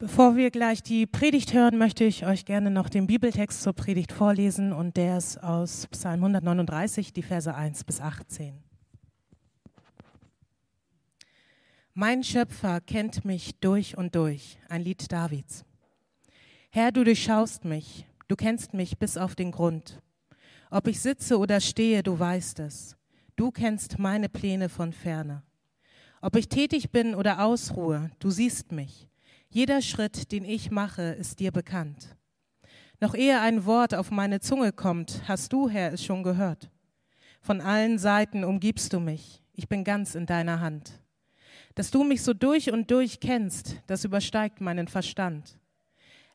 Bevor wir gleich die Predigt hören, möchte ich euch gerne noch den Bibeltext zur Predigt vorlesen und der ist aus Psalm 139, die Verse 1 bis 18. Mein Schöpfer kennt mich durch und durch, ein Lied Davids. Herr, du durchschaust mich, du kennst mich bis auf den Grund. Ob ich sitze oder stehe, du weißt es. Du kennst meine Pläne von ferne. Ob ich tätig bin oder ausruhe, du siehst mich. Jeder Schritt, den ich mache, ist dir bekannt. Noch ehe ein Wort auf meine Zunge kommt, hast du, Herr, es schon gehört. Von allen Seiten umgibst du mich, ich bin ganz in deiner Hand. Dass du mich so durch und durch kennst, das übersteigt meinen Verstand.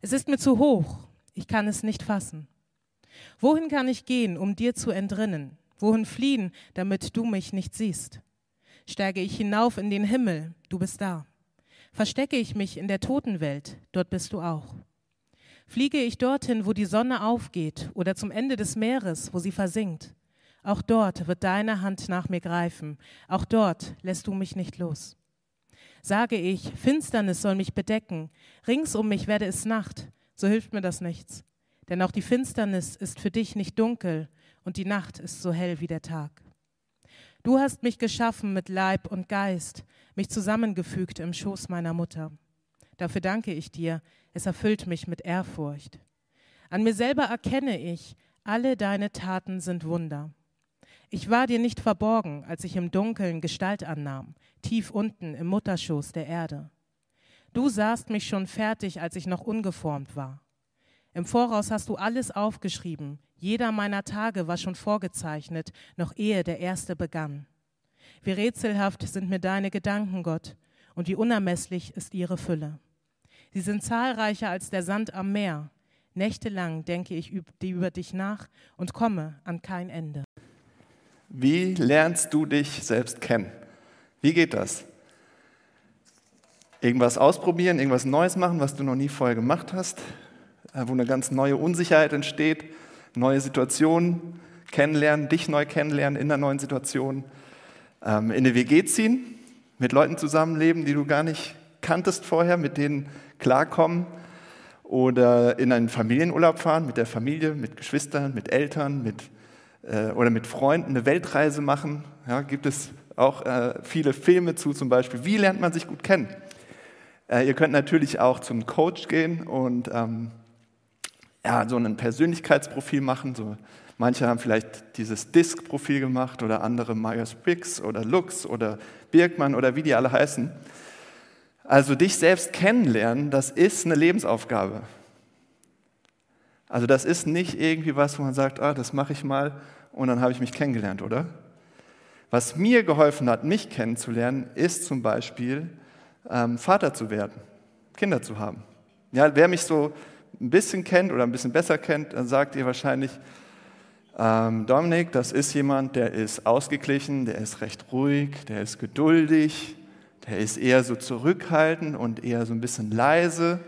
Es ist mir zu hoch, ich kann es nicht fassen. Wohin kann ich gehen, um dir zu entrinnen? Wohin fliehen, damit du mich nicht siehst? Steige ich hinauf in den Himmel, du bist da. Verstecke ich mich in der Totenwelt, dort bist du auch. Fliege ich dorthin, wo die Sonne aufgeht, oder zum Ende des Meeres, wo sie versinkt, auch dort wird deine Hand nach mir greifen, auch dort lässt du mich nicht los. Sage ich, Finsternis soll mich bedecken, rings um mich werde es Nacht, so hilft mir das nichts. Denn auch die Finsternis ist für dich nicht dunkel und die Nacht ist so hell wie der Tag. Du hast mich geschaffen mit Leib und Geist, mich zusammengefügt im Schoß meiner Mutter. Dafür danke ich dir, es erfüllt mich mit Ehrfurcht. An mir selber erkenne ich, alle deine Taten sind Wunder. Ich war dir nicht verborgen, als ich im Dunkeln Gestalt annahm, tief unten im Mutterschoß der Erde. Du sahst mich schon fertig, als ich noch ungeformt war. Im Voraus hast du alles aufgeschrieben. Jeder meiner Tage war schon vorgezeichnet, noch ehe der erste begann. Wie rätselhaft sind mir deine Gedanken, Gott, und wie unermesslich ist ihre Fülle. Sie sind zahlreicher als der Sand am Meer. Nächtelang denke ich über dich nach und komme an kein Ende. Wie lernst du dich selbst kennen? Wie geht das? Irgendwas ausprobieren, irgendwas Neues machen, was du noch nie vorher gemacht hast? Äh, wo eine ganz neue Unsicherheit entsteht, neue Situationen kennenlernen, dich neu kennenlernen in einer neuen Situation, ähm, in eine WG ziehen, mit Leuten zusammenleben, die du gar nicht kanntest vorher, mit denen klarkommen oder in einen Familienurlaub fahren mit der Familie, mit Geschwistern, mit Eltern, mit, äh, oder mit Freunden eine Weltreise machen. Ja, gibt es auch äh, viele Filme zu, zum Beispiel, wie lernt man sich gut kennen. Äh, ihr könnt natürlich auch zum Coach gehen und ähm, ja, so ein Persönlichkeitsprofil machen. So, manche haben vielleicht dieses Disk-Profil gemacht oder andere Myers-Briggs oder Lux oder Birkmann oder wie die alle heißen. Also dich selbst kennenlernen, das ist eine Lebensaufgabe. Also das ist nicht irgendwie was, wo man sagt, ah, das mache ich mal und dann habe ich mich kennengelernt, oder? Was mir geholfen hat, mich kennenzulernen, ist zum Beispiel ähm, Vater zu werden, Kinder zu haben. Ja, wer mich so ein bisschen kennt oder ein bisschen besser kennt, dann sagt ihr wahrscheinlich, ähm, Dominik, das ist jemand, der ist ausgeglichen, der ist recht ruhig, der ist geduldig, der ist eher so zurückhaltend und eher so ein bisschen leise.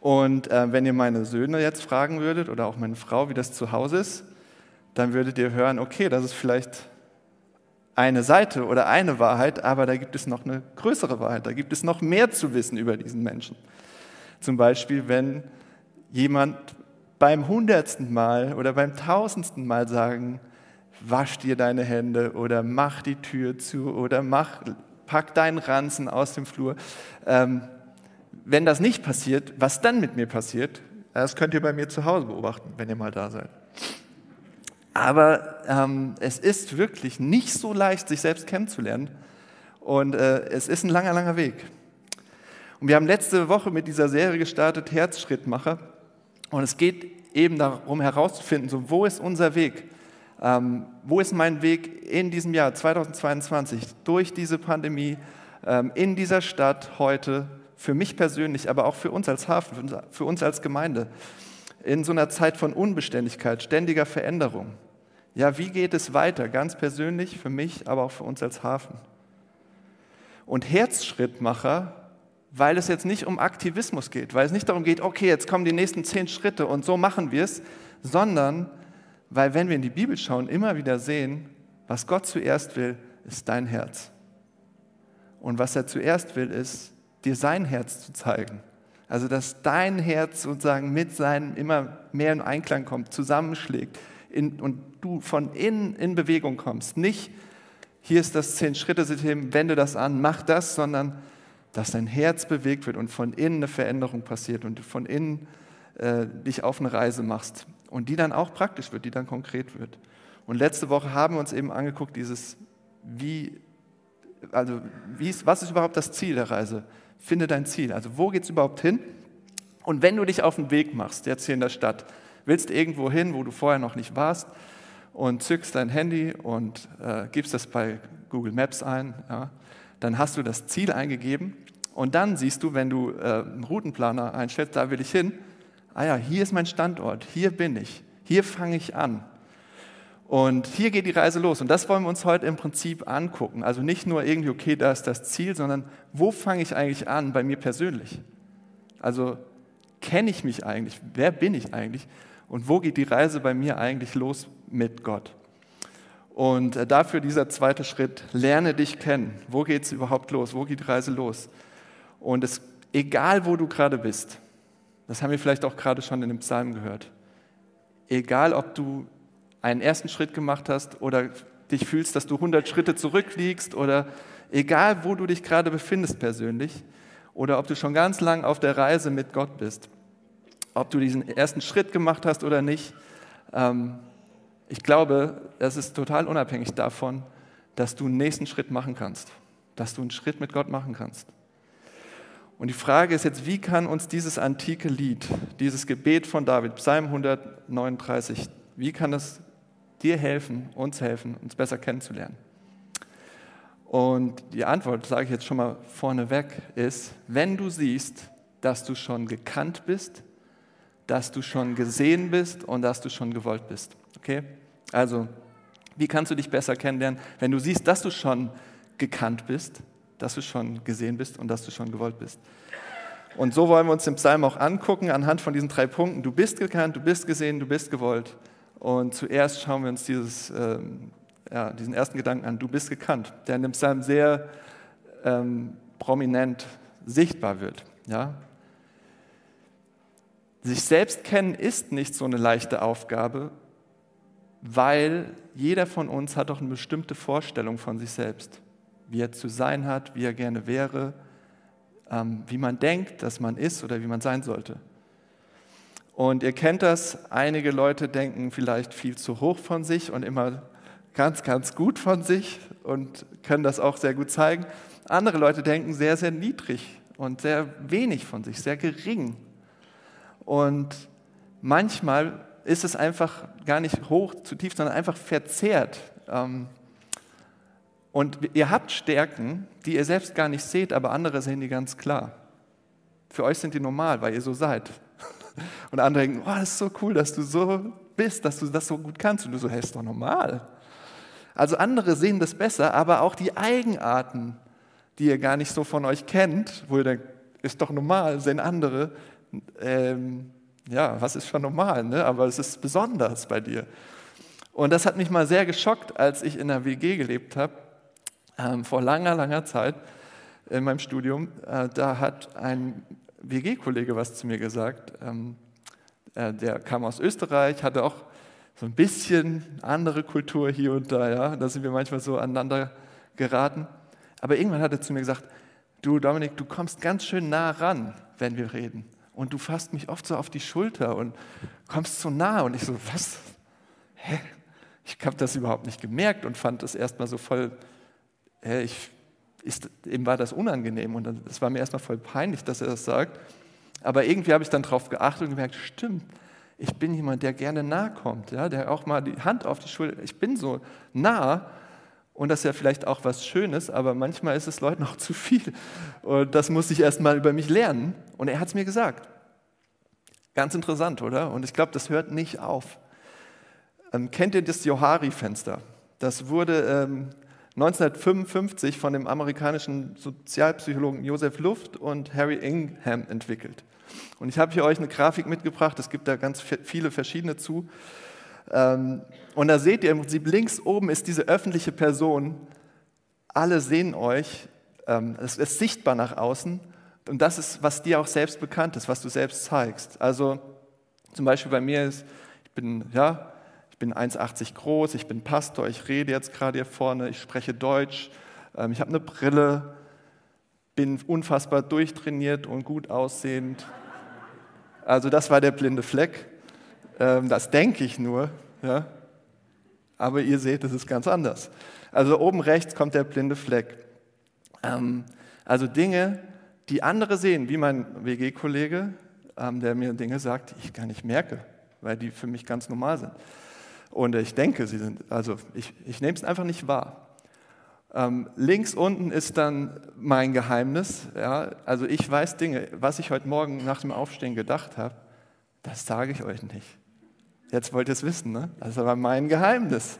Und äh, wenn ihr meine Söhne jetzt fragen würdet oder auch meine Frau, wie das zu Hause ist, dann würdet ihr hören, okay, das ist vielleicht eine Seite oder eine Wahrheit, aber da gibt es noch eine größere Wahrheit, da gibt es noch mehr zu wissen über diesen Menschen. Zum Beispiel, wenn jemand beim hundertsten Mal oder beim tausendsten Mal sagen, wasch dir deine Hände oder mach die Tür zu oder mach, pack deinen Ranzen aus dem Flur. Ähm, wenn das nicht passiert, was dann mit mir passiert, das könnt ihr bei mir zu Hause beobachten, wenn ihr mal da seid. Aber ähm, es ist wirklich nicht so leicht, sich selbst kennenzulernen. Und äh, es ist ein langer, langer Weg. Und wir haben letzte Woche mit dieser Serie gestartet, Herzschrittmacher. Und es geht eben darum herauszufinden, so, wo ist unser Weg? Ähm, wo ist mein Weg in diesem Jahr 2022 durch diese Pandemie, ähm, in dieser Stadt heute, für mich persönlich, aber auch für uns als Hafen, für uns als Gemeinde, in so einer Zeit von Unbeständigkeit, ständiger Veränderung. Ja, wie geht es weiter, ganz persönlich für mich, aber auch für uns als Hafen? Und Herzschrittmacher weil es jetzt nicht um Aktivismus geht, weil es nicht darum geht, okay, jetzt kommen die nächsten zehn Schritte und so machen wir es, sondern weil wenn wir in die Bibel schauen, immer wieder sehen, was Gott zuerst will, ist dein Herz. Und was er zuerst will, ist, dir sein Herz zu zeigen. Also dass dein Herz sozusagen mit seinem immer mehr in Einklang kommt, zusammenschlägt in, und du von innen in Bewegung kommst. Nicht, hier ist das Zehn-Schritte-System, wende das an, mach das, sondern dass dein Herz bewegt wird und von innen eine Veränderung passiert und von innen äh, dich auf eine Reise machst und die dann auch praktisch wird, die dann konkret wird. Und letzte Woche haben wir uns eben angeguckt, dieses, wie, also wie ist, was ist überhaupt das Ziel der Reise? Finde dein Ziel. Also wo geht es überhaupt hin? Und wenn du dich auf den Weg machst, jetzt hier in der Stadt, willst irgendwo hin, wo du vorher noch nicht warst, und zückst dein Handy und äh, gibst das bei Google Maps ein, ja, dann hast du das Ziel eingegeben und dann siehst du, wenn du äh, einen Routenplaner einstellst, da will ich hin, ah ja, hier ist mein Standort, hier bin ich, hier fange ich an. Und hier geht die Reise los. Und das wollen wir uns heute im Prinzip angucken. Also nicht nur irgendwie, okay, da ist das Ziel, sondern wo fange ich eigentlich an bei mir persönlich? Also kenne ich mich eigentlich? Wer bin ich eigentlich? Und wo geht die Reise bei mir eigentlich los mit Gott? Und äh, dafür dieser zweite Schritt, lerne dich kennen. Wo geht es überhaupt los? Wo geht die Reise los? Und es, egal wo du gerade bist, das haben wir vielleicht auch gerade schon in dem Psalm gehört, egal ob du einen ersten Schritt gemacht hast oder dich fühlst, dass du 100 Schritte zurückliegst oder egal, wo du dich gerade befindest persönlich oder ob du schon ganz lang auf der Reise mit Gott bist, ob du diesen ersten Schritt gemacht hast oder nicht, ähm, ich glaube, das ist total unabhängig davon, dass du einen nächsten Schritt machen kannst, dass du einen Schritt mit Gott machen kannst. Und die Frage ist jetzt, wie kann uns dieses antike Lied, dieses Gebet von David, Psalm 139, wie kann es dir helfen, uns helfen, uns besser kennenzulernen? Und die Antwort, sage ich jetzt schon mal vorneweg, ist, wenn du siehst, dass du schon gekannt bist, dass du schon gesehen bist und dass du schon gewollt bist. Okay? Also, wie kannst du dich besser kennenlernen, wenn du siehst, dass du schon gekannt bist, dass du schon gesehen bist und dass du schon gewollt bist? Und so wollen wir uns den Psalm auch angucken anhand von diesen drei Punkten. Du bist gekannt, du bist gesehen, du bist gewollt. Und zuerst schauen wir uns dieses, ähm, ja, diesen ersten Gedanken an, du bist gekannt, der in dem Psalm sehr ähm, prominent sichtbar wird. Ja? Sich selbst kennen ist nicht so eine leichte Aufgabe, weil jeder von uns hat doch eine bestimmte Vorstellung von sich selbst, wie er zu sein hat, wie er gerne wäre, ähm, wie man denkt, dass man ist oder wie man sein sollte. Und ihr kennt das, einige Leute denken vielleicht viel zu hoch von sich und immer ganz, ganz gut von sich und können das auch sehr gut zeigen. Andere Leute denken sehr, sehr niedrig und sehr wenig von sich, sehr gering. Und manchmal ist es einfach gar nicht hoch zu tief, sondern einfach verzerrt. Ähm, und ihr habt Stärken, die ihr selbst gar nicht seht, aber andere sehen die ganz klar. Für euch sind die normal, weil ihr so seid. Und andere denken, oh, das ist so cool, dass du so bist, dass du das so gut kannst. Und du so, hey, ist doch normal. Also andere sehen das besser, aber auch die Eigenarten, die ihr gar nicht so von euch kennt, wo ihr denkt, ist doch normal, sehen andere. Ähm, ja, was ist schon normal, ne? aber es ist besonders bei dir. Und das hat mich mal sehr geschockt, als ich in der WG gelebt habe, ähm, vor langer, langer Zeit in meinem Studium. Äh, da hat ein WG-Kollege was zu mir gesagt. Ähm, äh, der kam aus Österreich, hatte auch so ein bisschen andere Kultur hier und da. Ja? Da sind wir manchmal so aneinander geraten. Aber irgendwann hat er zu mir gesagt, du Dominik, du kommst ganz schön nah ran, wenn wir reden. Und du fasst mich oft so auf die Schulter und kommst so nah. Und ich so, was? Hä? Ich habe das überhaupt nicht gemerkt und fand das erstmal so voll, hä, ich ist, eben war das unangenehm und es war mir erstmal voll peinlich, dass er das sagt. Aber irgendwie habe ich dann darauf geachtet und gemerkt, stimmt, ich bin jemand, der gerne nahe kommt, ja, der auch mal die Hand auf die Schulter, ich bin so nah und das ist ja vielleicht auch was Schönes, aber manchmal ist es Leuten auch zu viel und das muss ich erstmal über mich lernen und er hat es mir gesagt. Ganz interessant, oder? Und ich glaube, das hört nicht auf. Ähm, kennt ihr das Johari-Fenster? Das wurde ähm, 1955 von dem amerikanischen Sozialpsychologen Joseph Luft und Harry Ingham entwickelt. Und ich habe hier euch eine Grafik mitgebracht, es gibt da ganz viele verschiedene zu. Ähm, und da seht ihr im Prinzip links oben ist diese öffentliche Person. Alle sehen euch, ähm, es ist sichtbar nach außen. Und das ist, was dir auch selbst bekannt ist, was du selbst zeigst. Also zum Beispiel bei mir ist, ich bin, ja, ich bin 1,80 groß, ich bin Pastor, ich rede jetzt gerade hier vorne, ich spreche Deutsch, ähm, ich habe eine Brille, bin unfassbar durchtrainiert und gut aussehend. Also das war der blinde Fleck. Ähm, das denke ich nur. Ja? Aber ihr seht, es ist ganz anders. Also oben rechts kommt der blinde Fleck. Ähm, also Dinge, die andere sehen, wie mein WG-Kollege, der mir Dinge sagt, die ich gar nicht merke, weil die für mich ganz normal sind. Und ich denke, sie sind, also ich, ich nehme es einfach nicht wahr. Ähm, links unten ist dann mein Geheimnis. Ja? Also ich weiß Dinge, was ich heute Morgen nach dem Aufstehen gedacht habe, das sage ich euch nicht. Jetzt wollt ihr es wissen, ne? Das ist aber mein Geheimnis.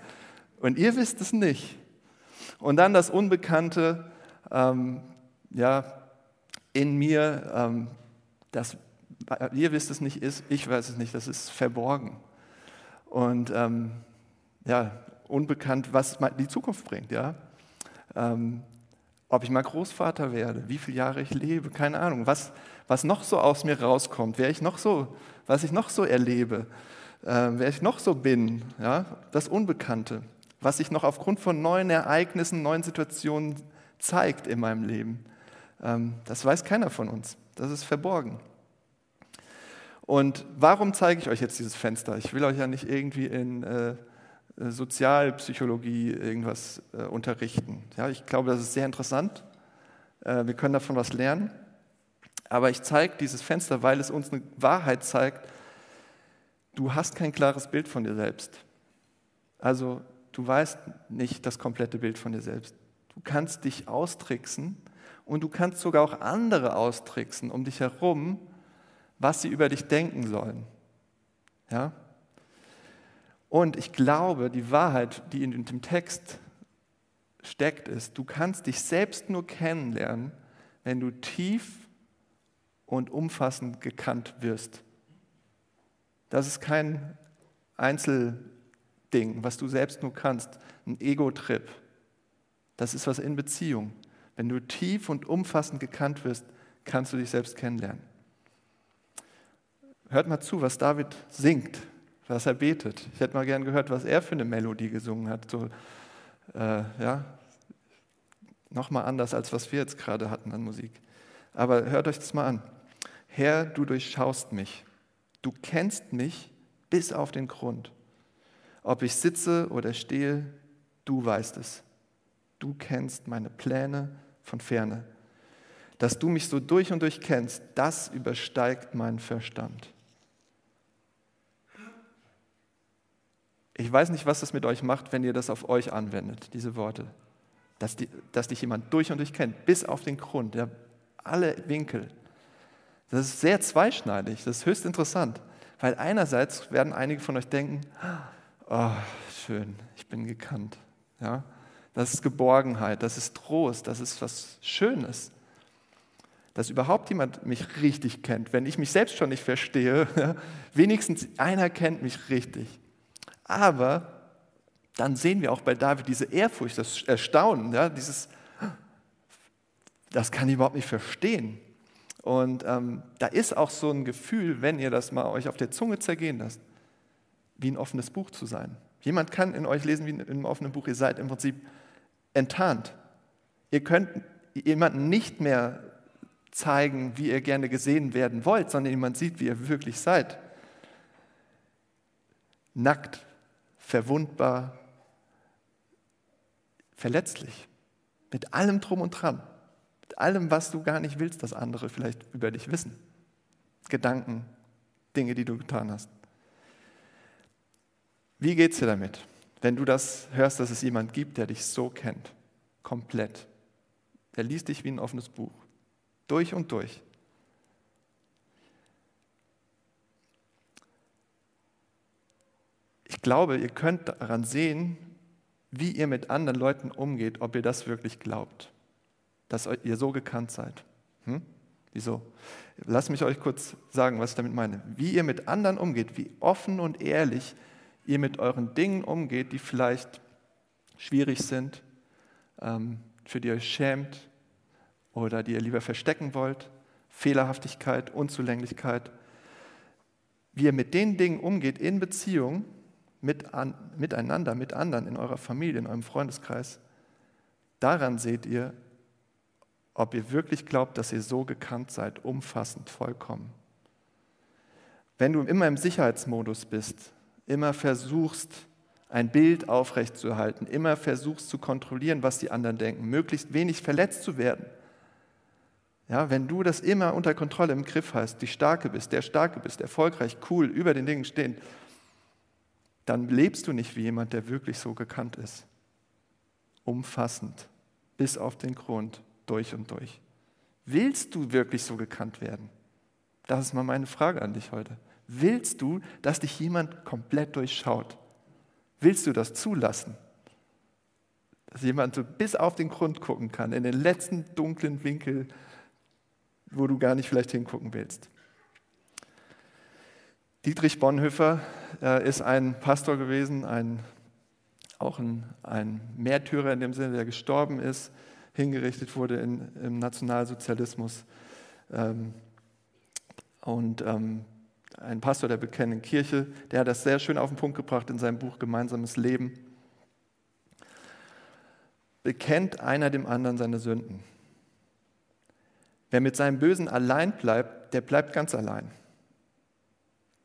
Und ihr wisst es nicht. Und dann das Unbekannte, ähm, ja, in mir, ähm, das, ihr wisst es nicht, ist, ich weiß es nicht, das ist verborgen. Und ähm, ja, unbekannt, was die Zukunft bringt, ja ähm, ob ich mal Großvater werde, wie viele Jahre ich lebe, keine Ahnung, was, was noch so aus mir rauskommt, wer ich noch so, was ich noch so erlebe, äh, wer ich noch so bin, ja, das Unbekannte, was sich noch aufgrund von neuen Ereignissen, neuen Situationen zeigt in meinem Leben. Ähm, das weiß keiner von uns, das ist verborgen. Und warum zeige ich euch jetzt dieses Fenster? Ich will euch ja nicht irgendwie in äh, äh, Sozialpsychologie irgendwas äh, unterrichten. Ja, ich glaube, das ist sehr interessant. Äh, wir können davon was lernen. Aber ich zeige dieses Fenster, weil es uns eine Wahrheit zeigt. Du hast kein klares Bild von dir selbst. Also du weißt nicht das komplette Bild von dir selbst. Du kannst dich austricksen und du kannst sogar auch andere austricksen um dich herum, was sie über dich denken sollen. Ja? Und ich glaube, die Wahrheit, die in dem Text steckt, ist, du kannst dich selbst nur kennenlernen, wenn du tief und umfassend gekannt wirst. Das ist kein Einzelding, was du selbst nur kannst, ein Ego-Trip. Das ist was in Beziehung. Wenn du tief und umfassend gekannt wirst, kannst du dich selbst kennenlernen. Hört mal zu, was David singt was er betet. Ich hätte mal gern gehört, was er für eine Melodie gesungen hat. So, äh, ja, nochmal anders, als was wir jetzt gerade hatten an Musik. Aber hört euch das mal an. Herr, du durchschaust mich. Du kennst mich bis auf den Grund. Ob ich sitze oder stehe, du weißt es. Du kennst meine Pläne von ferne. Dass du mich so durch und durch kennst, das übersteigt meinen Verstand. Ich weiß nicht, was das mit euch macht, wenn ihr das auf euch anwendet, diese Worte. Dass, die, dass dich jemand durch und durch kennt, bis auf den Grund, ja, alle Winkel. Das ist sehr zweischneidig, das ist höchst interessant. Weil einerseits werden einige von euch denken, oh, schön, ich bin gekannt. Ja? Das ist Geborgenheit, das ist Trost, das ist was Schönes. Dass überhaupt jemand mich richtig kennt, wenn ich mich selbst schon nicht verstehe, ja? wenigstens einer kennt mich richtig. Aber dann sehen wir auch bei David diese Ehrfurcht, das Erstaunen, ja, dieses, das kann ich überhaupt nicht verstehen. Und ähm, da ist auch so ein Gefühl, wenn ihr das mal euch auf der Zunge zergehen lasst, wie ein offenes Buch zu sein. Jemand kann in euch lesen wie in einem offenen Buch, ihr seid im Prinzip enttarnt. Ihr könnt jemanden nicht mehr zeigen, wie ihr gerne gesehen werden wollt, sondern jemand sieht, wie ihr wirklich seid. Nackt, verwundbar, verletzlich. Mit allem drum und dran. Mit allem, was du gar nicht willst, dass andere vielleicht über dich wissen. Gedanken, Dinge, die du getan hast. Wie geht es dir damit, wenn du das hörst, dass es jemand gibt, der dich so kennt? Komplett. Der liest dich wie ein offenes Buch. Durch und durch. Ich glaube, ihr könnt daran sehen, wie ihr mit anderen Leuten umgeht, ob ihr das wirklich glaubt, dass ihr so gekannt seid. Hm? Wieso? Lasst mich euch kurz sagen, was ich damit meine. Wie ihr mit anderen umgeht, wie offen und ehrlich ihr mit euren Dingen umgeht, die vielleicht schwierig sind, ähm, für die ihr euch schämt oder die ihr lieber verstecken wollt Fehlerhaftigkeit, Unzulänglichkeit. Wie ihr mit den Dingen umgeht in Beziehung, mit an, miteinander, mit anderen, in eurer Familie, in eurem Freundeskreis, daran seht ihr, ob ihr wirklich glaubt, dass ihr so gekannt seid, umfassend, vollkommen. Wenn du immer im Sicherheitsmodus bist, immer versuchst, ein Bild aufrechtzuerhalten, immer versuchst zu kontrollieren, was die anderen denken, möglichst wenig verletzt zu werden. Ja, wenn du das immer unter Kontrolle im Griff hast, die Starke bist, der Starke bist, erfolgreich, cool, über den Dingen stehen, dann lebst du nicht wie jemand, der wirklich so gekannt ist. Umfassend, bis auf den Grund, durch und durch. Willst du wirklich so gekannt werden? Das ist mal meine Frage an dich heute. Willst du, dass dich jemand komplett durchschaut? Willst du das zulassen? Dass jemand so bis auf den Grund gucken kann, in den letzten dunklen Winkel, wo du gar nicht vielleicht hingucken willst. Dietrich Bonhoeffer äh, ist ein Pastor gewesen, ein, auch ein, ein Märtyrer in dem Sinne, der gestorben ist, hingerichtet wurde in, im Nationalsozialismus. Ähm, und ähm, ein Pastor der bekennenden Kirche, der hat das sehr schön auf den Punkt gebracht in seinem Buch Gemeinsames Leben. Bekennt einer dem anderen seine Sünden. Wer mit seinem Bösen allein bleibt, der bleibt ganz allein.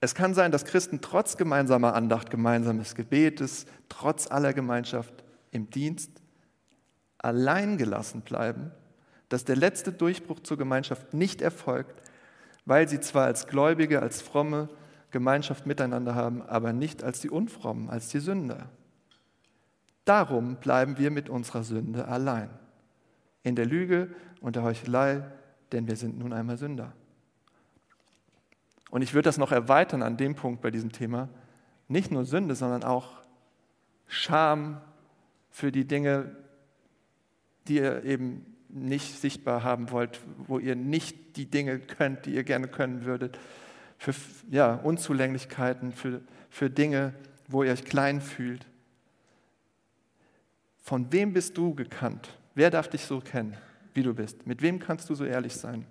Es kann sein, dass Christen trotz gemeinsamer Andacht, gemeinsames Gebetes, trotz aller Gemeinschaft im Dienst allein gelassen bleiben, dass der letzte Durchbruch zur Gemeinschaft nicht erfolgt, weil sie zwar als Gläubige, als fromme Gemeinschaft miteinander haben, aber nicht als die Unfrommen, als die Sünder. Darum bleiben wir mit unserer Sünde allein. In der Lüge und der Heuchelei, denn wir sind nun einmal Sünder. Und ich würde das noch erweitern an dem Punkt bei diesem Thema. Nicht nur Sünde, sondern auch Scham für die Dinge, die ihr eben nicht sichtbar haben wollt, wo ihr nicht die Dinge könnt, die ihr gerne können würdet, für ja, Unzulänglichkeiten, für, für Dinge, wo ihr euch klein fühlt. Von wem bist du gekannt? Wer darf dich so kennen, wie du bist? Mit wem kannst du so ehrlich sein?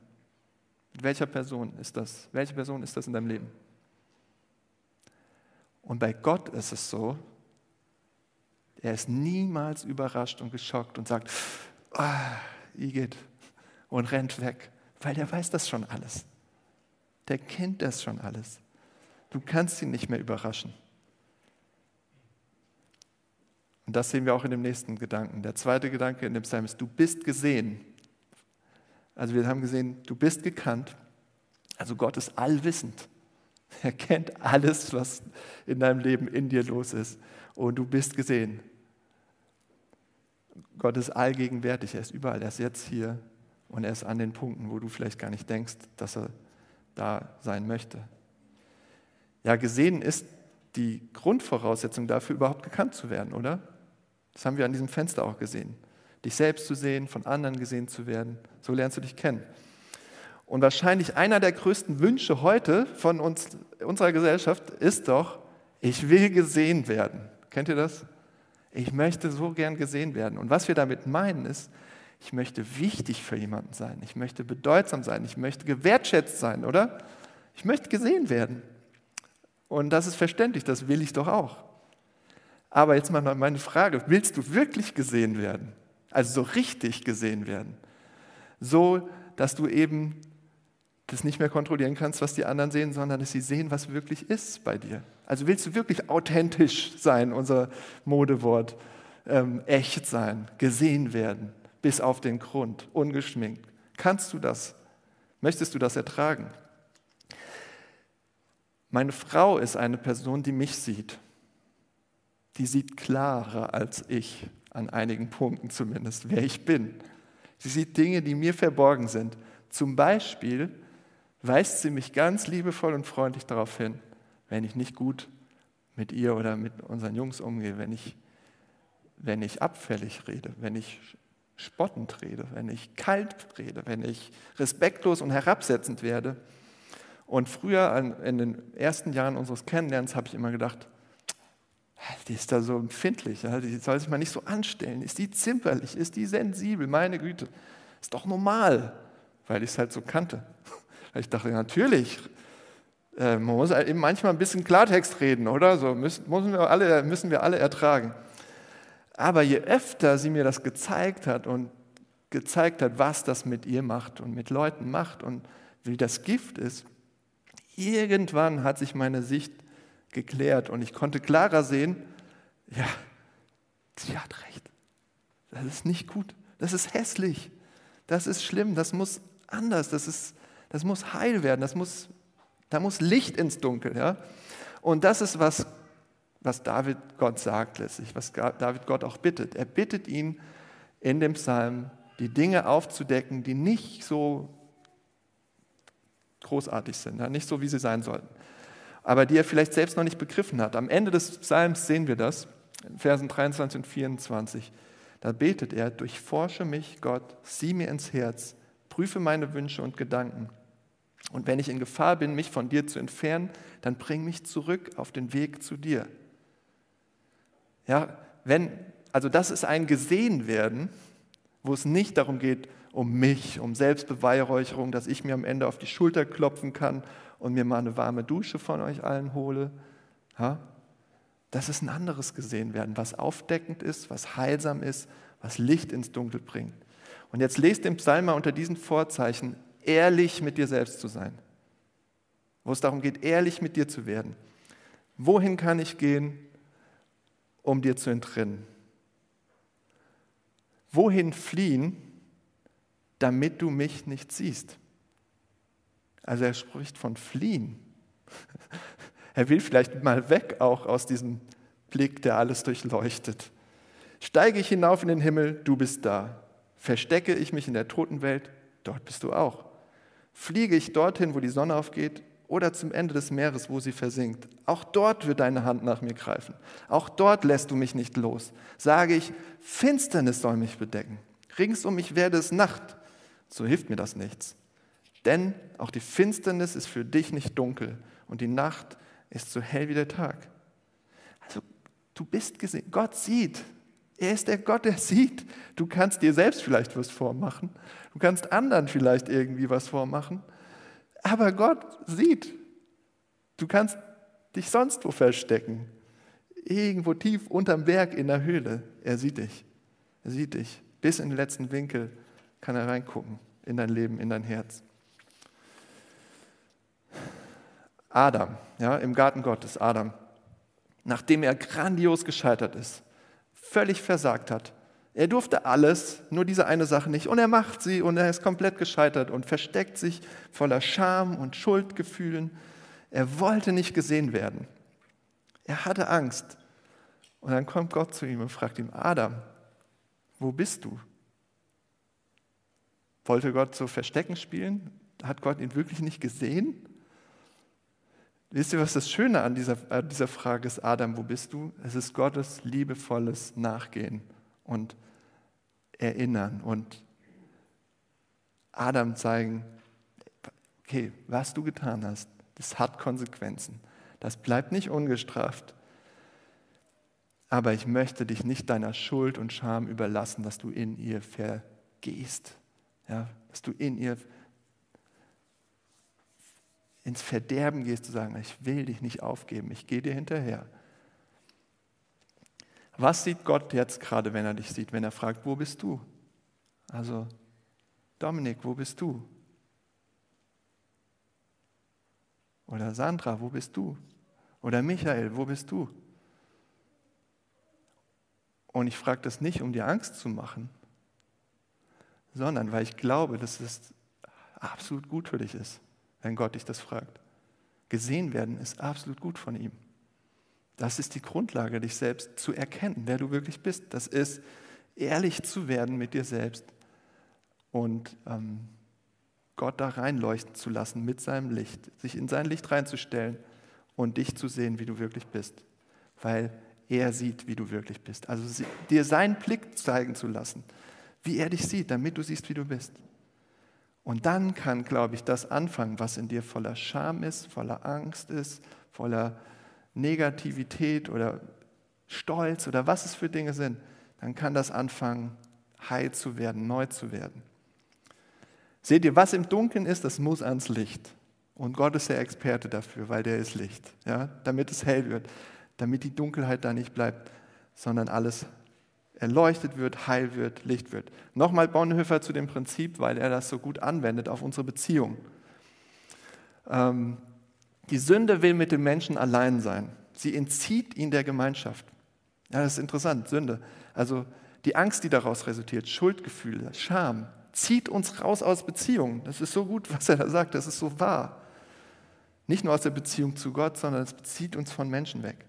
Mit welcher Person ist das? Welche Person ist das in deinem Leben? Und bei Gott ist es so, er ist niemals überrascht und geschockt und sagt, ah, Igitt, und rennt weg, weil der weiß das schon alles. Der kennt das schon alles. Du kannst ihn nicht mehr überraschen. Und das sehen wir auch in dem nächsten Gedanken. Der zweite Gedanke in dem Psalm ist, du bist gesehen. Also wir haben gesehen, du bist gekannt. Also Gott ist allwissend. Er kennt alles, was in deinem Leben in dir los ist. Und du bist gesehen. Gott ist allgegenwärtig, er ist überall, er ist jetzt hier und er ist an den Punkten, wo du vielleicht gar nicht denkst, dass er da sein möchte. Ja, gesehen ist die Grundvoraussetzung dafür, überhaupt gekannt zu werden, oder? Das haben wir an diesem Fenster auch gesehen. Dich selbst zu sehen, von anderen gesehen zu werden, so lernst du dich kennen. Und wahrscheinlich einer der größten Wünsche heute von uns, unserer Gesellschaft ist doch, ich will gesehen werden. Kennt ihr das? Ich möchte so gern gesehen werden. Und was wir damit meinen ist, ich möchte wichtig für jemanden sein. Ich möchte bedeutsam sein. Ich möchte gewertschätzt sein, oder? Ich möchte gesehen werden. Und das ist verständlich, das will ich doch auch. Aber jetzt mal meine Frage, willst du wirklich gesehen werden? Also so richtig gesehen werden? So, dass du eben das nicht mehr kontrollieren kannst, was die anderen sehen, sondern dass sie sehen, was wirklich ist bei dir. Also willst du wirklich authentisch sein, unser Modewort, ähm, echt sein, gesehen werden, bis auf den Grund, ungeschminkt. Kannst du das? Möchtest du das ertragen? Meine Frau ist eine Person, die mich sieht. Die sieht klarer als ich, an einigen Punkten zumindest, wer ich bin. Sie sieht Dinge, die mir verborgen sind. Zum Beispiel, weist sie mich ganz liebevoll und freundlich darauf hin, wenn ich nicht gut mit ihr oder mit unseren Jungs umgehe, wenn ich, wenn ich abfällig rede, wenn ich spottend rede, wenn ich kalt rede, wenn ich respektlos und herabsetzend werde. Und früher, in den ersten Jahren unseres Kennenlernens, habe ich immer gedacht, die ist da so empfindlich, die soll sich mal nicht so anstellen. Ist die zimperlich? Ist die sensibel? Meine Güte, ist doch normal, weil ich es halt so kannte. Ich dachte, natürlich, äh, man muss eben manchmal ein bisschen Klartext reden, oder? So müssen, müssen, wir alle, müssen wir alle ertragen. Aber je öfter sie mir das gezeigt hat und gezeigt hat, was das mit ihr macht und mit Leuten macht und wie das Gift ist, irgendwann hat sich meine Sicht geklärt und ich konnte klarer sehen, ja, sie hat recht. Das ist nicht gut. Das ist hässlich. Das ist schlimm. Das muss anders. Das, ist, das muss heil werden. Das muss, da muss Licht ins Dunkel. Ja? Und das ist, was, was David Gott sagt letztlich, was David Gott auch bittet. Er bittet ihn in dem Psalm, die Dinge aufzudecken, die nicht so großartig sind, ja? nicht so, wie sie sein sollten, aber die er vielleicht selbst noch nicht begriffen hat. Am Ende des Psalms sehen wir das, in Versen 23 und 24. Da betet er, durchforsche mich, Gott, sieh mir ins Herz, prüfe meine Wünsche und Gedanken. Und wenn ich in Gefahr bin, mich von dir zu entfernen, dann bring mich zurück auf den Weg zu dir. Ja, wenn, also das ist ein Gesehenwerden, wo es nicht darum geht, um mich, um Selbstbeweihräucherung, dass ich mir am Ende auf die Schulter klopfen kann und mir mal eine warme Dusche von euch allen hole. Ja, das ist ein anderes gesehen werden, was aufdeckend ist, was heilsam ist, was Licht ins Dunkel bringt. Und jetzt lest den Psalm mal unter diesen Vorzeichen, ehrlich mit dir selbst zu sein. Wo es darum geht, ehrlich mit dir zu werden. Wohin kann ich gehen, um dir zu entrinnen? Wohin fliehen, damit du mich nicht siehst? Also er spricht von fliehen. Er will vielleicht mal weg auch aus diesem Blick, der alles durchleuchtet. Steige ich hinauf in den Himmel, du bist da. Verstecke ich mich in der Totenwelt, dort bist du auch. Fliege ich dorthin, wo die Sonne aufgeht, oder zum Ende des Meeres, wo sie versinkt. Auch dort wird deine Hand nach mir greifen. Auch dort lässt du mich nicht los. Sage ich, Finsternis soll mich bedecken. Rings um mich werde es Nacht. So hilft mir das nichts. Denn auch die Finsternis ist für dich nicht dunkel und die Nacht ist so hell wie der Tag. Also du bist gesehen. Gott sieht. Er ist der Gott, der sieht. Du kannst dir selbst vielleicht was vormachen. Du kannst anderen vielleicht irgendwie was vormachen. Aber Gott sieht. Du kannst dich sonst wo verstecken. Irgendwo tief unterm Berg in der Höhle. Er sieht dich. Er sieht dich. Bis in den letzten Winkel kann er reingucken in dein Leben, in dein Herz. Adam, ja, im Garten Gottes, Adam, nachdem er grandios gescheitert ist, völlig versagt hat. Er durfte alles, nur diese eine Sache nicht. Und er macht sie und er ist komplett gescheitert und versteckt sich voller Scham und Schuldgefühlen. Er wollte nicht gesehen werden. Er hatte Angst. Und dann kommt Gott zu ihm und fragt ihm, Adam, wo bist du? Wollte Gott so Verstecken spielen? Hat Gott ihn wirklich nicht gesehen? Wisst ihr, was das Schöne an dieser, an dieser Frage ist, Adam, wo bist du? Es ist Gottes liebevolles Nachgehen und Erinnern und Adam zeigen, okay, was du getan hast, das hat Konsequenzen. Das bleibt nicht ungestraft. Aber ich möchte dich nicht deiner Schuld und Scham überlassen, dass du in ihr vergehst. Ja, dass du in ihr vergehst ins Verderben gehst, zu sagen, ich will dich nicht aufgeben, ich gehe dir hinterher. Was sieht Gott jetzt gerade, wenn er dich sieht, wenn er fragt, wo bist du? Also, Dominik, wo bist du? Oder Sandra, wo bist du? Oder Michael, wo bist du? Und ich frage das nicht, um dir Angst zu machen, sondern weil ich glaube, dass es absolut gut für dich ist wenn Gott dich das fragt. Gesehen werden ist absolut gut von ihm. Das ist die Grundlage, dich selbst zu erkennen, wer du wirklich bist. Das ist, ehrlich zu werden mit dir selbst und ähm, Gott da reinleuchten zu lassen mit seinem Licht, sich in sein Licht reinzustellen und dich zu sehen, wie du wirklich bist, weil er sieht, wie du wirklich bist. Also dir seinen Blick zeigen zu lassen, wie er dich sieht, damit du siehst, wie du bist. Und dann kann, glaube ich, das anfangen, was in dir voller Scham ist, voller Angst ist, voller Negativität oder Stolz oder was es für Dinge sind, dann kann das anfangen, heil zu werden, neu zu werden. Seht ihr, was im Dunkeln ist, das muss ans Licht. Und Gott ist der Experte dafür, weil der ist Licht, ja? damit es hell wird, damit die Dunkelheit da nicht bleibt, sondern alles erleuchtet wird, heil wird, Licht wird. Nochmal Bonhoeffer zu dem Prinzip, weil er das so gut anwendet auf unsere Beziehung. Ähm, die Sünde will mit dem Menschen allein sein. Sie entzieht ihn der Gemeinschaft. Ja, das ist interessant, Sünde. Also die Angst, die daraus resultiert, Schuldgefühle, Scham, zieht uns raus aus Beziehungen. Das ist so gut, was er da sagt, das ist so wahr. Nicht nur aus der Beziehung zu Gott, sondern es zieht uns von Menschen weg.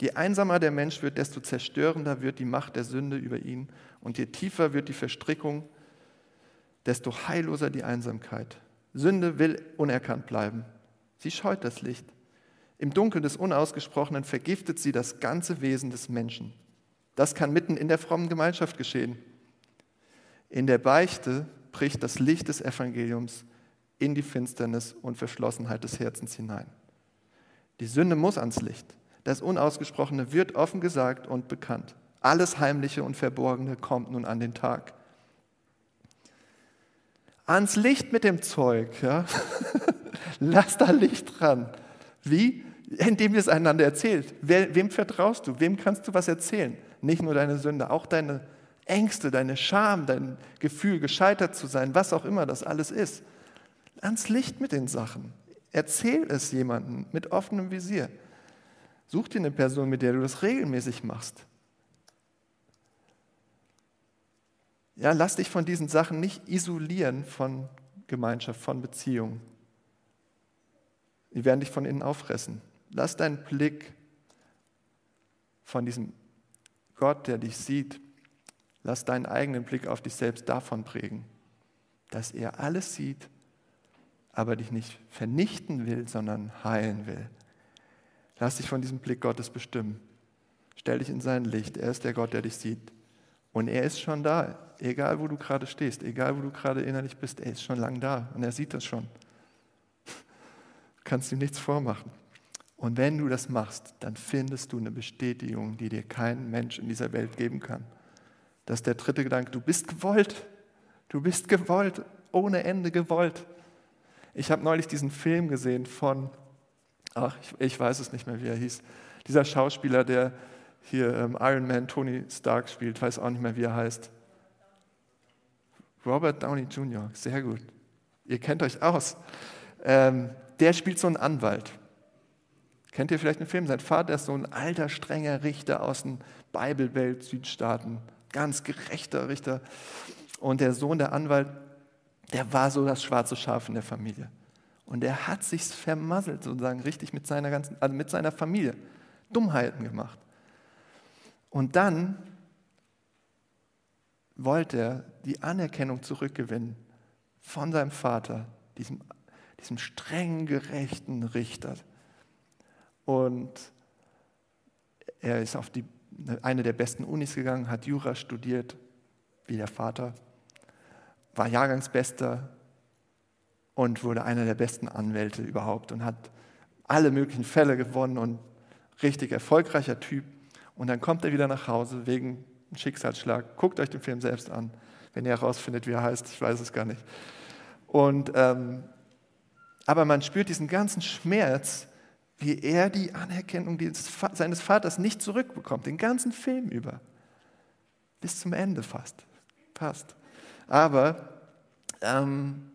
Je einsamer der Mensch wird, desto zerstörender wird die Macht der Sünde über ihn und je tiefer wird die Verstrickung, desto heilloser die Einsamkeit. Sünde will unerkannt bleiben. Sie scheut das Licht. Im Dunkel des Unausgesprochenen vergiftet sie das ganze Wesen des Menschen. Das kann mitten in der frommen Gemeinschaft geschehen. In der Beichte bricht das Licht des Evangeliums in die Finsternis und Verschlossenheit des Herzens hinein. Die Sünde muss ans Licht. Das Unausgesprochene wird offen gesagt und bekannt. Alles Heimliche und Verborgene kommt nun an den Tag. Ans Licht mit dem Zeug, ja? Lass da Licht dran. Wie? Indem ihr es einander erzählt. Wem vertraust du? Wem kannst du was erzählen? Nicht nur deine Sünde, auch deine Ängste, deine Scham, dein Gefühl, gescheitert zu sein, was auch immer das alles ist. Ans Licht mit den Sachen. Erzähl es jemandem mit offenem Visier. Such dir eine Person, mit der du das regelmäßig machst. Ja, lass dich von diesen Sachen nicht isolieren von Gemeinschaft, von Beziehung. Die werden dich von innen auffressen. Lass deinen Blick von diesem Gott, der dich sieht, lass deinen eigenen Blick auf dich selbst davon prägen, dass er alles sieht, aber dich nicht vernichten will, sondern heilen will. Lass dich von diesem Blick Gottes bestimmen. Stell dich in sein Licht. Er ist der Gott, der dich sieht. Und er ist schon da, egal wo du gerade stehst, egal wo du gerade innerlich bist, er ist schon lang da und er sieht das schon. Du kannst ihm nichts vormachen. Und wenn du das machst, dann findest du eine Bestätigung, die dir kein Mensch in dieser Welt geben kann. Das ist der dritte Gedanke. Du bist gewollt. Du bist gewollt, ohne Ende gewollt. Ich habe neulich diesen Film gesehen von ach, ich, ich, weiß es nicht mehr, wie er hieß, dieser Schauspieler, der hier ähm, Iron Man Tony Stark spielt, weiß auch nicht mehr, wie er heißt. Robert Downey Jr., sehr gut. Ihr kennt euch aus. Ähm, der spielt so einen Anwalt. Kennt ihr vielleicht einen Film? Sein Vater ist so ein alter, strenger Richter aus den Bibelwelt, Südstaaten. Ganz gerechter Richter. Und der Sohn, der Anwalt, der war so das schwarze Schaf in der Familie. Und er hat sich vermasselt, sozusagen, richtig mit seiner, ganzen, also mit seiner Familie. Dummheiten gemacht. Und dann wollte er die Anerkennung zurückgewinnen von seinem Vater, diesem, diesem strengen, gerechten Richter. Und er ist auf die, eine der besten Unis gegangen, hat Jura studiert, wie der Vater, war Jahrgangsbester, und wurde einer der besten Anwälte überhaupt und hat alle möglichen Fälle gewonnen und richtig erfolgreicher Typ. Und dann kommt er wieder nach Hause wegen einem Schicksalsschlag. Guckt euch den Film selbst an, wenn ihr herausfindet, wie er heißt. Ich weiß es gar nicht. Und, ähm, aber man spürt diesen ganzen Schmerz, wie er die Anerkennung seines Vaters nicht zurückbekommt, den ganzen Film über. Bis zum Ende fast. Fast. Aber ähm,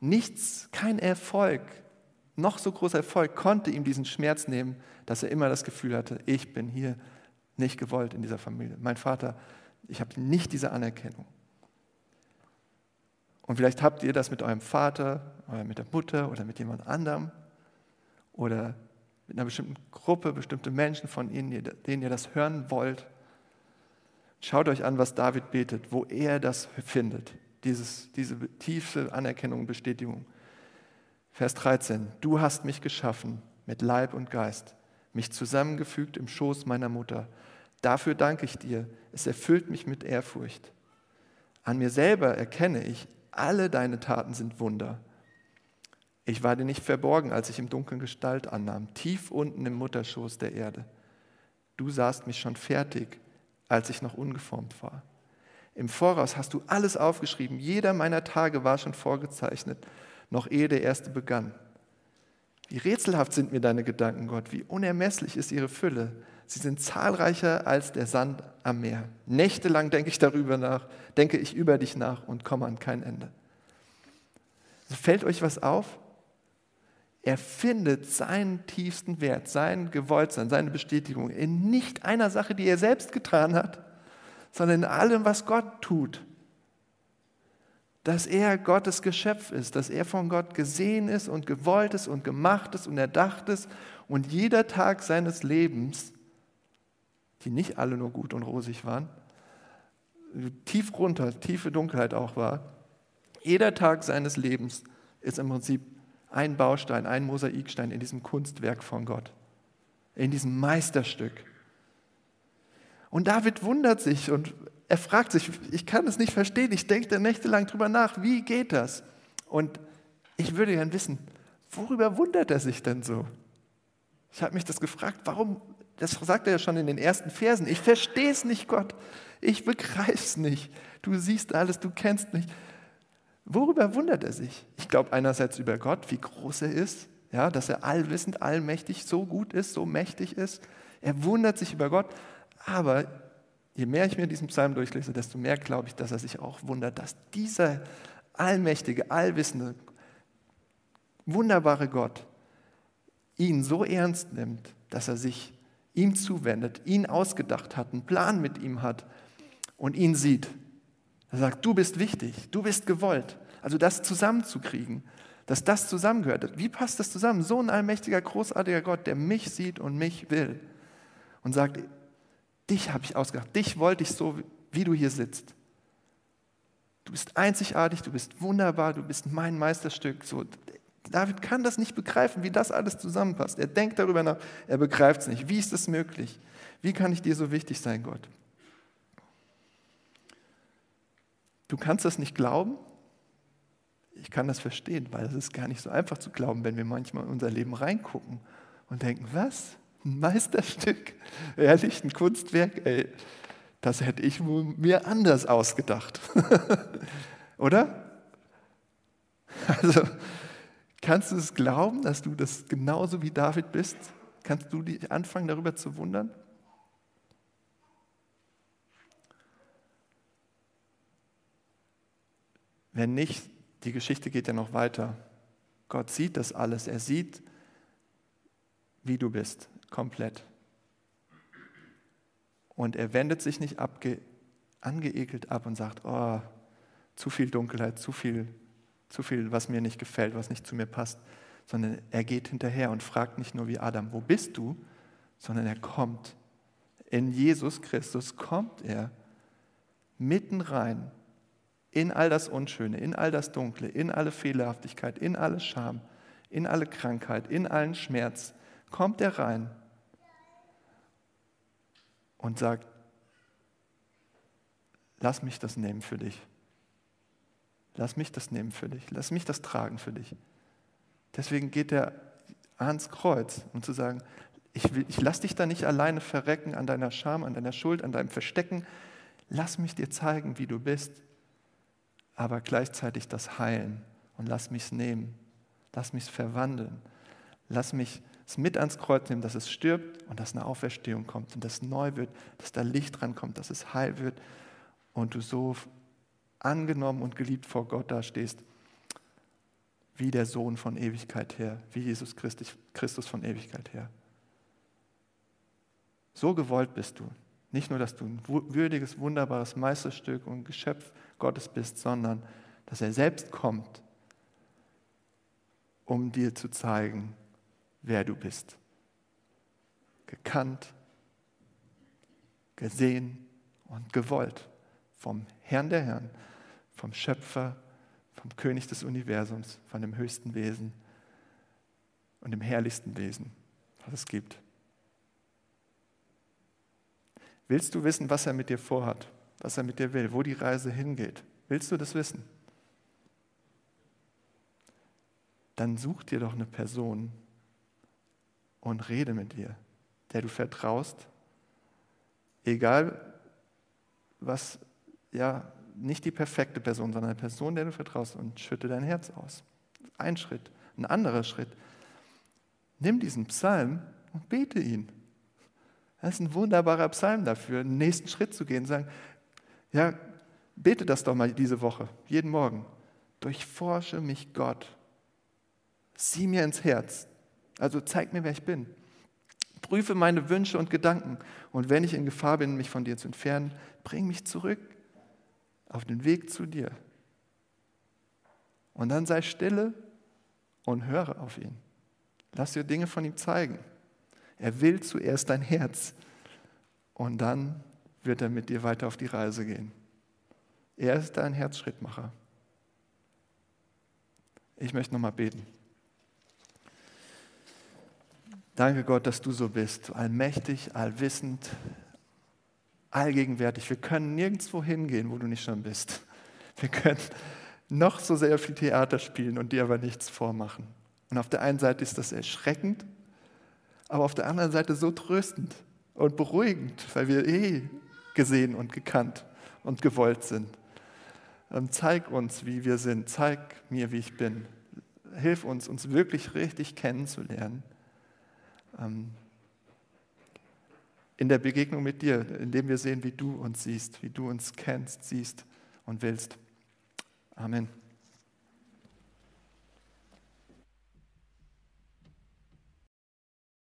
Nichts, kein Erfolg, noch so großer Erfolg konnte ihm diesen Schmerz nehmen, dass er immer das Gefühl hatte, ich bin hier nicht gewollt in dieser Familie. Mein Vater, ich habe nicht diese Anerkennung. Und vielleicht habt ihr das mit eurem Vater oder mit der Mutter oder mit jemand anderem oder mit einer bestimmten Gruppe, bestimmte Menschen von ihnen, denen ihr das hören wollt. Schaut euch an, was David betet, wo er das findet dieses, diese tiefe Anerkennung und Bestätigung. Vers 13, du hast mich geschaffen mit Leib und Geist, mich zusammengefügt im Schoß meiner Mutter. Dafür danke ich dir, es erfüllt mich mit Ehrfurcht. An mir selber erkenne ich, alle deine Taten sind Wunder. Ich war dir nicht verborgen, als ich im Dunkeln Gestalt annahm, tief unten im Mutterschoß der Erde. Du sahst mich schon fertig, als ich noch ungeformt war. Im Voraus hast du alles aufgeschrieben. Jeder meiner Tage war schon vorgezeichnet, noch ehe der erste begann. Wie rätselhaft sind mir deine Gedanken, Gott, wie unermesslich ist ihre Fülle. Sie sind zahlreicher als der Sand am Meer. Nächtelang denke ich darüber nach, denke ich über dich nach und komme an kein Ende. Fällt euch was auf? Er findet seinen tiefsten Wert, sein Gewolltsein, seine Bestätigung in nicht einer Sache, die er selbst getan hat, sondern in allem, was Gott tut. Dass er Gottes Geschöpf ist, dass er von Gott gesehen ist und gewollt ist und gemacht ist und erdacht ist und jeder Tag seines Lebens, die nicht alle nur gut und rosig waren, tief runter, tiefe Dunkelheit auch war, jeder Tag seines Lebens ist im Prinzip ein Baustein, ein Mosaikstein in diesem Kunstwerk von Gott, in diesem Meisterstück. Und David wundert sich und er fragt sich, ich kann es nicht verstehen, ich denke da nächtelang drüber nach, wie geht das? Und ich würde gern wissen, worüber wundert er sich denn so? Ich habe mich das gefragt, warum, das sagt er ja schon in den ersten Versen, ich verstehe es nicht, Gott, ich begreife es nicht, du siehst alles, du kennst mich. Worüber wundert er sich? Ich glaube einerseits über Gott, wie groß er ist, ja, dass er allwissend, allmächtig, so gut ist, so mächtig ist. Er wundert sich über Gott, aber je mehr ich mir diesen Psalm durchlese, desto mehr glaube ich, dass er sich auch wundert, dass dieser allmächtige, allwissende, wunderbare Gott ihn so ernst nimmt, dass er sich ihm zuwendet, ihn ausgedacht hat, einen Plan mit ihm hat und ihn sieht er sagt, du bist wichtig, du bist gewollt. Also das zusammenzukriegen, dass das zusammengehört. Wie passt das zusammen? So ein allmächtiger, großartiger Gott, der mich sieht und mich will und sagt, dich habe ich ausgedacht, dich wollte ich so, wie du hier sitzt. Du bist einzigartig, du bist wunderbar, du bist mein Meisterstück. So, David kann das nicht begreifen, wie das alles zusammenpasst. Er denkt darüber nach, er begreift es nicht. Wie ist das möglich? Wie kann ich dir so wichtig sein, Gott? Du kannst das nicht glauben? Ich kann das verstehen, weil es ist gar nicht so einfach zu glauben, wenn wir manchmal in unser Leben reingucken und denken, was? Ein Meisterstück? Ehrlich, ein Kunstwerk? Ey, das hätte ich mir anders ausgedacht. Oder? Also, kannst du es glauben, dass du das genauso wie David bist? Kannst du anfangen, darüber zu wundern? Wenn nicht, die Geschichte geht ja noch weiter. Gott sieht das alles. Er sieht, wie du bist, komplett. Und er wendet sich nicht abge, angeekelt ab und sagt, oh, zu viel Dunkelheit, zu viel, zu viel, was mir nicht gefällt, was nicht zu mir passt, sondern er geht hinterher und fragt nicht nur wie Adam, wo bist du, sondern er kommt. In Jesus Christus kommt er mitten rein in all das Unschöne, in all das Dunkle, in alle Fehlerhaftigkeit, in alle Scham, in alle Krankheit, in allen Schmerz, kommt er rein und sagt, lass mich das nehmen für dich. Lass mich das nehmen für dich. Lass mich das tragen für dich. Deswegen geht er ans Kreuz, um zu sagen, ich, ich lass dich da nicht alleine verrecken an deiner Scham, an deiner Schuld, an deinem Verstecken. Lass mich dir zeigen, wie du bist aber gleichzeitig das Heilen. Und lass mich es nehmen. Lass mich es verwandeln. Lass mich es mit ans Kreuz nehmen, dass es stirbt und dass eine Auferstehung kommt und dass neu wird, dass da Licht dran kommt, dass es heil wird und du so angenommen und geliebt vor Gott dastehst, wie der Sohn von Ewigkeit her, wie Jesus Christus von Ewigkeit her. So gewollt bist du. Nicht nur, dass du ein würdiges, wunderbares Meisterstück und Geschöpf Gottes bist, sondern dass er selbst kommt, um dir zu zeigen, wer du bist. Gekannt, gesehen und gewollt vom Herrn der Herren, vom Schöpfer, vom König des Universums, von dem höchsten Wesen und dem herrlichsten Wesen, was es gibt. Willst du wissen, was er mit dir vorhat? was er mit dir will, wo die Reise hingeht. Willst du das wissen? Dann such dir doch eine Person und rede mit ihr, der du vertraust, egal was ja, nicht die perfekte Person, sondern eine Person, der du vertraust und schütte dein Herz aus. Ein Schritt. Ein anderer Schritt. Nimm diesen Psalm und bete ihn. Das ist ein wunderbarer Psalm dafür, den nächsten Schritt zu gehen, sagen, ja, bete das doch mal diese Woche, jeden Morgen. Durchforsche mich Gott. Sieh mir ins Herz. Also zeig mir, wer ich bin. Prüfe meine Wünsche und Gedanken. Und wenn ich in Gefahr bin, mich von dir zu entfernen, bring mich zurück auf den Weg zu dir. Und dann sei stille und höre auf ihn. Lass dir Dinge von ihm zeigen. Er will zuerst dein Herz und dann wird er mit dir weiter auf die Reise gehen. Er ist dein Herzschrittmacher. Ich möchte nochmal beten. Danke Gott, dass du so bist, allmächtig, allwissend, allgegenwärtig. Wir können nirgendwo hingehen, wo du nicht schon bist. Wir können noch so sehr viel Theater spielen und dir aber nichts vormachen. Und auf der einen Seite ist das erschreckend, aber auf der anderen Seite so tröstend und beruhigend, weil wir eh gesehen und gekannt und gewollt sind. Ähm, zeig uns, wie wir sind. Zeig mir, wie ich bin. Hilf uns, uns wirklich richtig kennenzulernen. Ähm, in der Begegnung mit dir, indem wir sehen, wie du uns siehst, wie du uns kennst, siehst und willst. Amen.